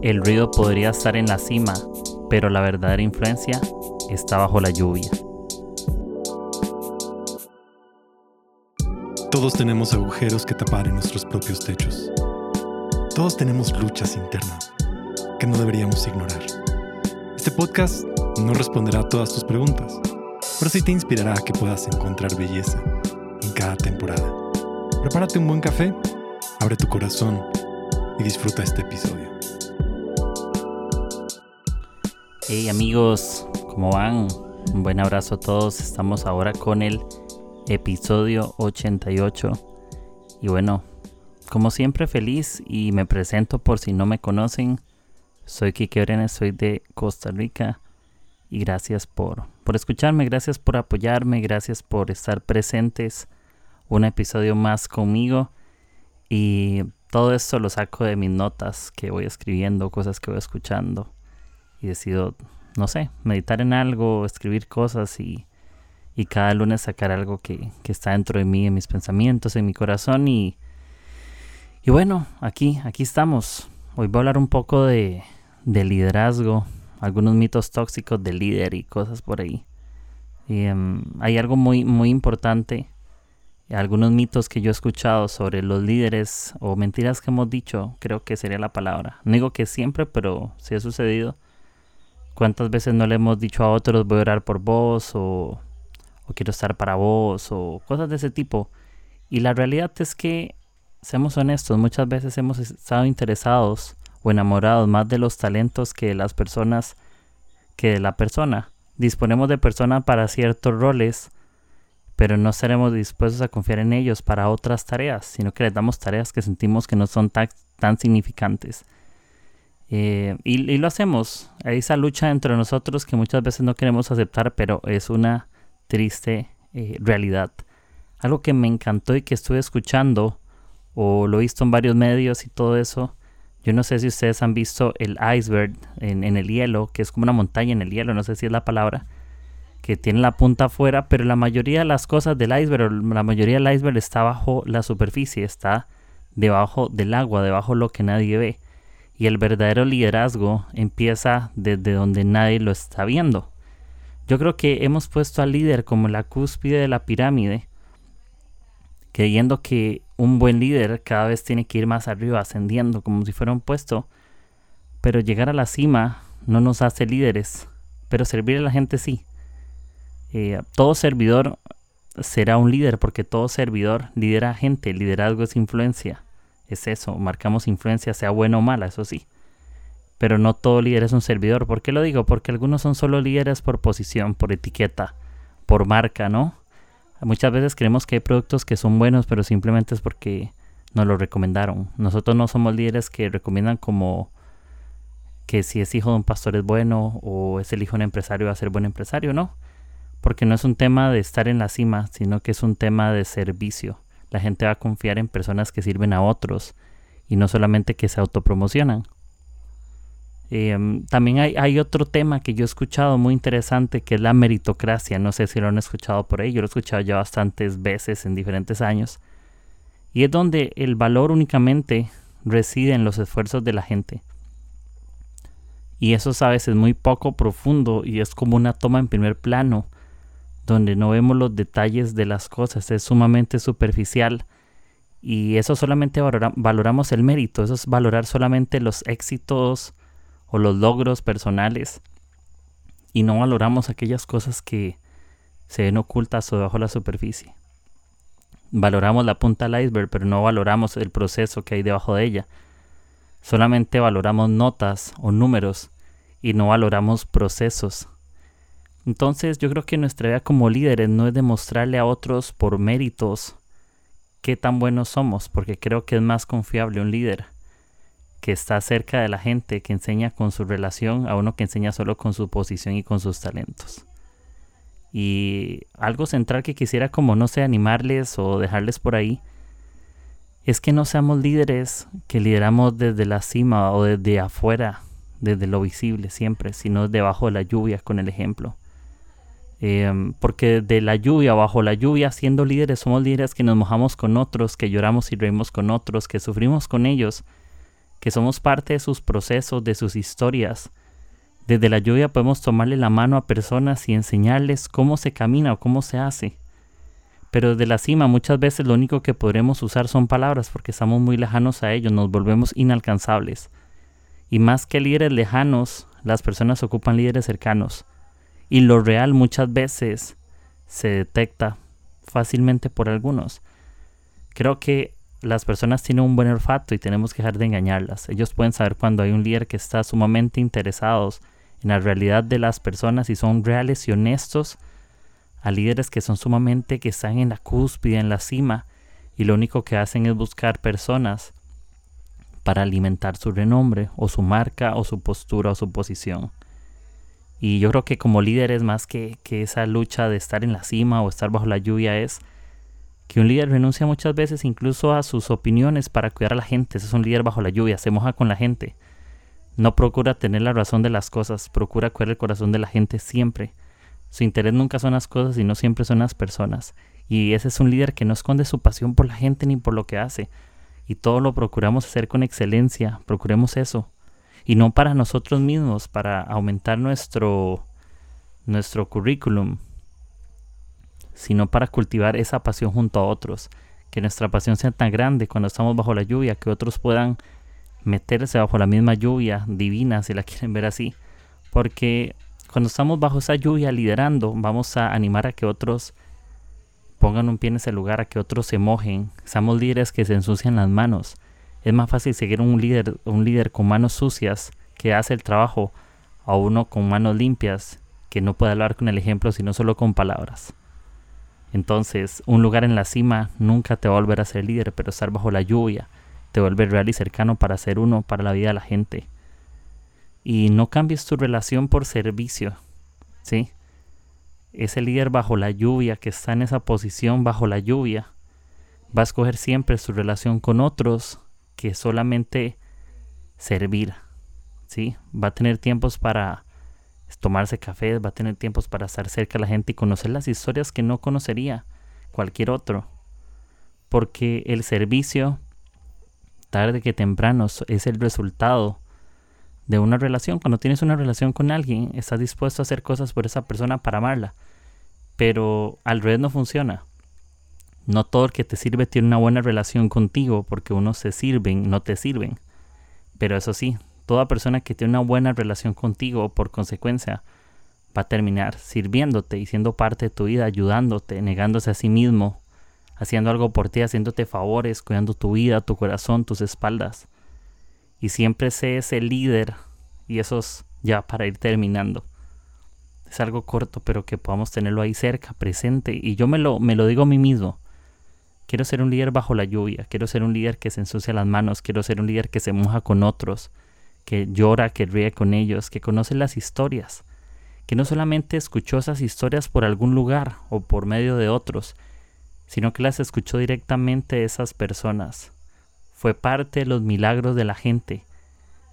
El ruido podría estar en la cima, pero la verdadera influencia está bajo la lluvia. Todos tenemos agujeros que tapar en nuestros propios techos. Todos tenemos luchas internas que no deberíamos ignorar. Este podcast no responderá a todas tus preguntas, pero sí te inspirará a que puedas encontrar belleza en cada temporada. Prepárate un buen café, abre tu corazón y disfruta este episodio. Hey amigos, ¿cómo van? Un buen abrazo a todos. Estamos ahora con el episodio 88. Y bueno, como siempre feliz y me presento por si no me conocen. Soy Kike Brenes, soy de Costa Rica. Y gracias por, por escucharme, gracias por apoyarme, gracias por estar presentes. Un episodio más conmigo. Y todo esto lo saco de mis notas que voy escribiendo, cosas que voy escuchando. Y decido, no sé, meditar en algo, escribir cosas y, y cada lunes sacar algo que, que, está dentro de mí, en mis pensamientos, en mi corazón. Y, y bueno, aquí, aquí estamos. Hoy voy a hablar un poco de, de liderazgo, algunos mitos tóxicos de líder y cosas por ahí. Y, um, hay algo muy, muy importante algunos mitos que yo he escuchado sobre los líderes o mentiras que hemos dicho, creo que sería la palabra. No digo que siempre, pero sí ha sucedido. ¿Cuántas veces no le hemos dicho a otros voy a orar por vos o, o quiero estar para vos o cosas de ese tipo? Y la realidad es que, seamos honestos, muchas veces hemos estado interesados o enamorados más de los talentos que de las personas que de la persona. Disponemos de personas para ciertos roles pero no estaremos dispuestos a confiar en ellos para otras tareas, sino que les damos tareas que sentimos que no son tan, tan significantes. Eh, y, lo hacemos. Hay esa lucha entre nosotros que muchas veces no queremos aceptar, pero es una triste eh, realidad. Algo que me encantó y que estuve escuchando, o lo he visto en varios medios y todo eso. Yo no sé si ustedes han visto el iceberg en, el hielo, que es como una montaña en el hielo, no sé si es la palabra que tiene la punta afuera, pero la mayoría de las cosas del iceberg, la mayoría del iceberg está bajo la superficie, está debajo del agua, debajo de lo que nadie ve. Y el verdadero liderazgo empieza desde donde nadie lo está viendo. Yo creo que hemos puesto al líder como la cúspide de la pirámide, creyendo que un buen líder cada vez tiene que ir más arriba, ascendiendo como si fuera un puesto. Pero llegar a la cima no nos hace líderes, pero servir a la gente sí. Eh, todo servidor será un líder porque todo servidor lidera gente. liderazgo es influencia. Es eso, marcamos influencia, sea buena o mala, eso sí. Pero no todo líder es un servidor. ¿Por qué lo digo? Porque algunos son solo líderes por posición, por etiqueta, por marca, ¿no? Muchas veces creemos que hay productos que son buenos, pero simplemente es porque nos lo recomendaron. Nosotros no somos líderes que recomiendan como que si es hijo de un pastor es bueno o es el hijo de un empresario va a ser buen empresario, ¿no? porque no es un tema de estar en la cima, sino que es un tema de servicio. La gente va a confiar en personas que sirven a otros y no solamente que se autopromocionan. Em, también hay, otro tema que yo he escuchado muy interesante que es la meritocracia. No sé si lo han escuchado por ahí, yo lo he escuchado ya bastantes veces en diferentes años. Y es donde el valor únicamente reside en los esfuerzos de la gente. Y eso a veces es muy poco profundo y es como una toma en primer plano donde no vemos los detalles de las cosas, es sumamente superficial y eso solamente valoramos el mérito, eso es valorar solamente los éxitos o los logros personales y no valoramos aquellas cosas que se ven ocultas o debajo la superficie. Valoramos la punta del iceberg, pero no valoramos el proceso que hay debajo de ella. Solamente valoramos notas o números y no valoramos procesos entonces yo creo que nuestra idea como líderes no es demostrarle a otros por méritos qué tan buenos somos, porque creo que es más confiable un líder que está cerca de la gente, que enseña con su relación, a uno que enseña solo con su posición y con sus talentos. Y algo central que quisiera como no sé animarles o dejarles por ahí, es que no seamos líderes que lideramos desde la cima o desde afuera, desde lo visible siempre, sino debajo de la lluvia con el ejemplo. Em, porque de la lluvia, bajo la lluvia, siendo líderes, somos líderes que nos mojamos con otros, que lloramos y reímos con otros, que sufrimos con ellos. que somos parte de sus procesos, de sus historias. Desde la lluvia podemos tomarle la mano a personas y enseñarles cómo se camina o cómo se hace. Pero desde la cima muchas veces lo único que podremos usar son palabras porque estamos muy lejanos a ellos, nos volvemos inalcanzables. Y más que líderes lejanos, las personas ocupan líderes cercanos. Y lo real muchas veces se detecta fácilmente por algunos. Creo que las personas tienen un buen olfato y tenemos que dejar de engañarlas. Ellos pueden saber cuando hay un líder que está sumamente interesados en la realidad de las personas y son reales y honestos a líderes que son sumamente que están en la cúspide, en la cima y lo único que hacen es buscar personas para alimentar su renombre o su marca o su postura o su posición. Y yo creo que como líderes más que, que esa lucha de estar en la cima o estar bajo la lluvia es que un líder renuncia muchas veces incluso a sus opiniones para cuidar a la gente. Ese es un líder bajo la lluvia, se moja con la gente. No procura tener la razón de las cosas, procura cuidar el corazón de la gente siempre. Su interés nunca son las cosas y no siempre son las personas. Y ese es un líder que no esconde su pasión por la gente ni por lo que hace. Y todo lo procuramos hacer con excelencia, procuremos eso. Y no para nosotros mismos, para aumentar nuestro, nuestro currículum, sino para cultivar esa pasión junto a otros. Que nuestra pasión sea tan grande cuando estamos bajo la lluvia, que otros puedan meterse bajo la misma lluvia divina, si la quieren ver así. Porque cuando estamos bajo esa lluvia liderando, vamos a animar a que otros pongan un pie en ese lugar, a que otros se mojen. Seamos líderes que se ensucian las manos. Es más fácil seguir un líder, un líder con manos sucias que hace el trabajo a uno con manos limpias que no puede hablar con el ejemplo sino solo con palabras. Entonces, un lugar en la cima nunca te va a volver a ser líder, pero estar bajo la lluvia te vuelve real y cercano para ser uno para la vida de la gente. Y no cambies tu relación por servicio, ¿sí? Ese líder bajo la lluvia, que está en esa posición bajo la lluvia, va a escoger siempre su relación con otros que solamente servir, ¿sí? Va a tener tiempos para tomarse café, va a tener tiempos para estar cerca de la gente y conocer las historias que no conocería cualquier otro. Porque el servicio, tarde que temprano, es el resultado de una relación. Cuando tienes una relación con alguien, estás dispuesto a hacer cosas por esa persona para amarla. Pero al revés no funciona. No todo el que te sirve tiene una buena relación contigo porque unos se sirven, no te sirven. Pero eso sí, Toda persona que tiene una buena relación contigo, por consecuencia, va a terminar sirviéndote y siendo parte de tu vida, ayudándote, negándose a sí mismo, haciendo algo por ti, haciéndote favores, cuidando tu vida, tu corazón, tus espaldas. Y siempre sé ese líder, y eso es ya para ir terminando. Es algo corto, pero que podamos tenerlo ahí cerca, presente. Y yo me lo, me lo digo a mí mismo. Quiero ser un líder bajo la lluvia, quiero ser un líder que se ensucia las manos, quiero ser un líder que se moja con otros, que llora, que ríe con ellos, que conoce las historias, que no solamente escuchó esas historias por algún lugar o por medio de otros, sino que las escuchó directamente de esas personas. Fue parte de los milagros de la gente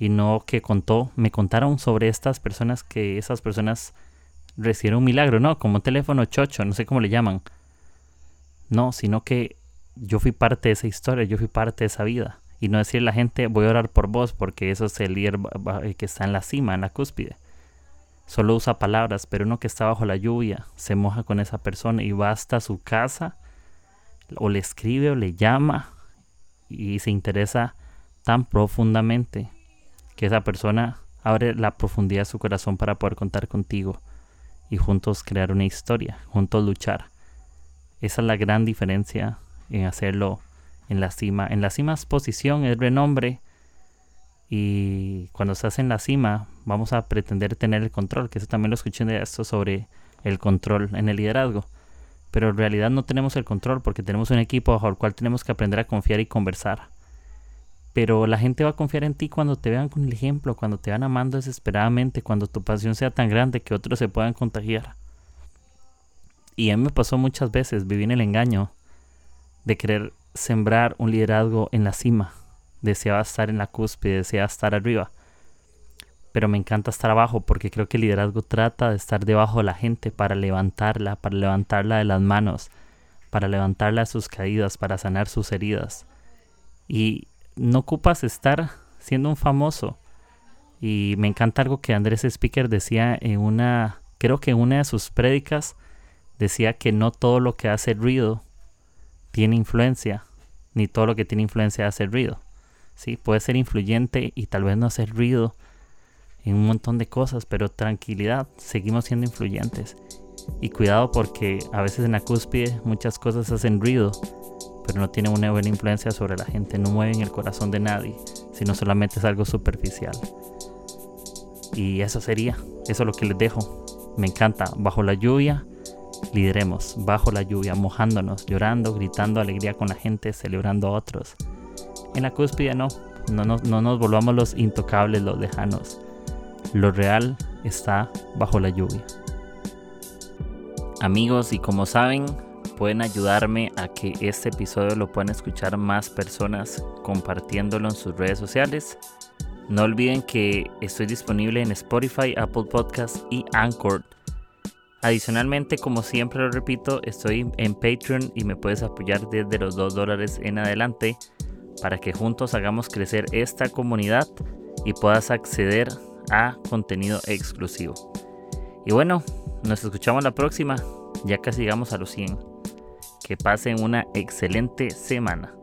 y no que contó, me contaron sobre estas personas que esas personas recibieron un milagro, no, como un teléfono chocho, no sé cómo le llaman. No, sino que yo fui parte de esa historia, yo fui parte de esa vida y no decirle a la gente voy a orar por vos porque eso es el líder que está en la cima, en la cúspide. Solo usa palabras, pero uno que está bajo la lluvia se moja con esa persona y va hasta su casa o le escribe o le llama y se interesa tan profundamente que esa persona abre la profundidad de su corazón para poder contar contigo y juntos crear una historia, juntos luchar. Esa es la gran diferencia en hacerlo en la cima. En la cima es posición, es renombre. Y cuando estás en la cima, vamos a pretender tener el control, que eso también lo escuché de esto sobre el control en el liderazgo. Pero en realidad no tenemos el control porque tenemos un equipo bajo el cual tenemos que aprender a confiar y conversar. Pero la gente va a confiar en ti cuando te vean con el ejemplo, cuando te van amando desesperadamente, cuando tu pasión sea tan grande que otros se puedan contagiar. Y a mí me pasó muchas veces, viví en el engaño de querer sembrar un liderazgo en la cima. Deseaba estar en la cúspide, deseaba estar arriba. Pero me encanta estar abajo porque creo que el liderazgo trata de estar debajo de la gente para levantarla, para levantarla de las manos, para levantarla de sus caídas, para sanar sus heridas. Y no ocupas estar siendo un famoso. Y me encanta algo que Andrés Speaker decía en una, creo que en una de sus prédicas, decía que no todo lo que hace ruido tiene influencia, ni todo lo que tiene influencia hace ruido. ¿sí? Puede ser influyente y tal vez no hacer ruido en un montón de cosas, pero tranquilidad, seguimos siendo influyentes. Y cuidado porque a veces en la cúspide muchas cosas hacen ruido, pero no tienen una buena influencia sobre la gente, no mueven el corazón de nadie, sino solamente es algo superficial. Y eso sería, eso es lo que les dejo. Me encanta, bajo la lluvia, lideremos, bajo la lluvia, mojándonos, llorando, gritando alegría con la gente, celebrando a otros. En la cúspide no, no nos, no nos volvamos los intocables, los lejanos. Lo real está bajo la lluvia. Amigos, y como saben, pueden ayudarme a que este episodio lo puedan escuchar más personas compartiéndolo en sus redes sociales. No olviden que estoy disponible en Spotify, Apple Podcasts y Anchor. Adicionalmente, como siempre lo repito, estoy en Patreon y me puedes apoyar desde los 2 dólares en adelante para que juntos hagamos crecer esta comunidad y puedas acceder a contenido exclusivo. Y bueno, nos escuchamos la próxima. Ya casi llegamos a los 100. Que pasen una excelente semana.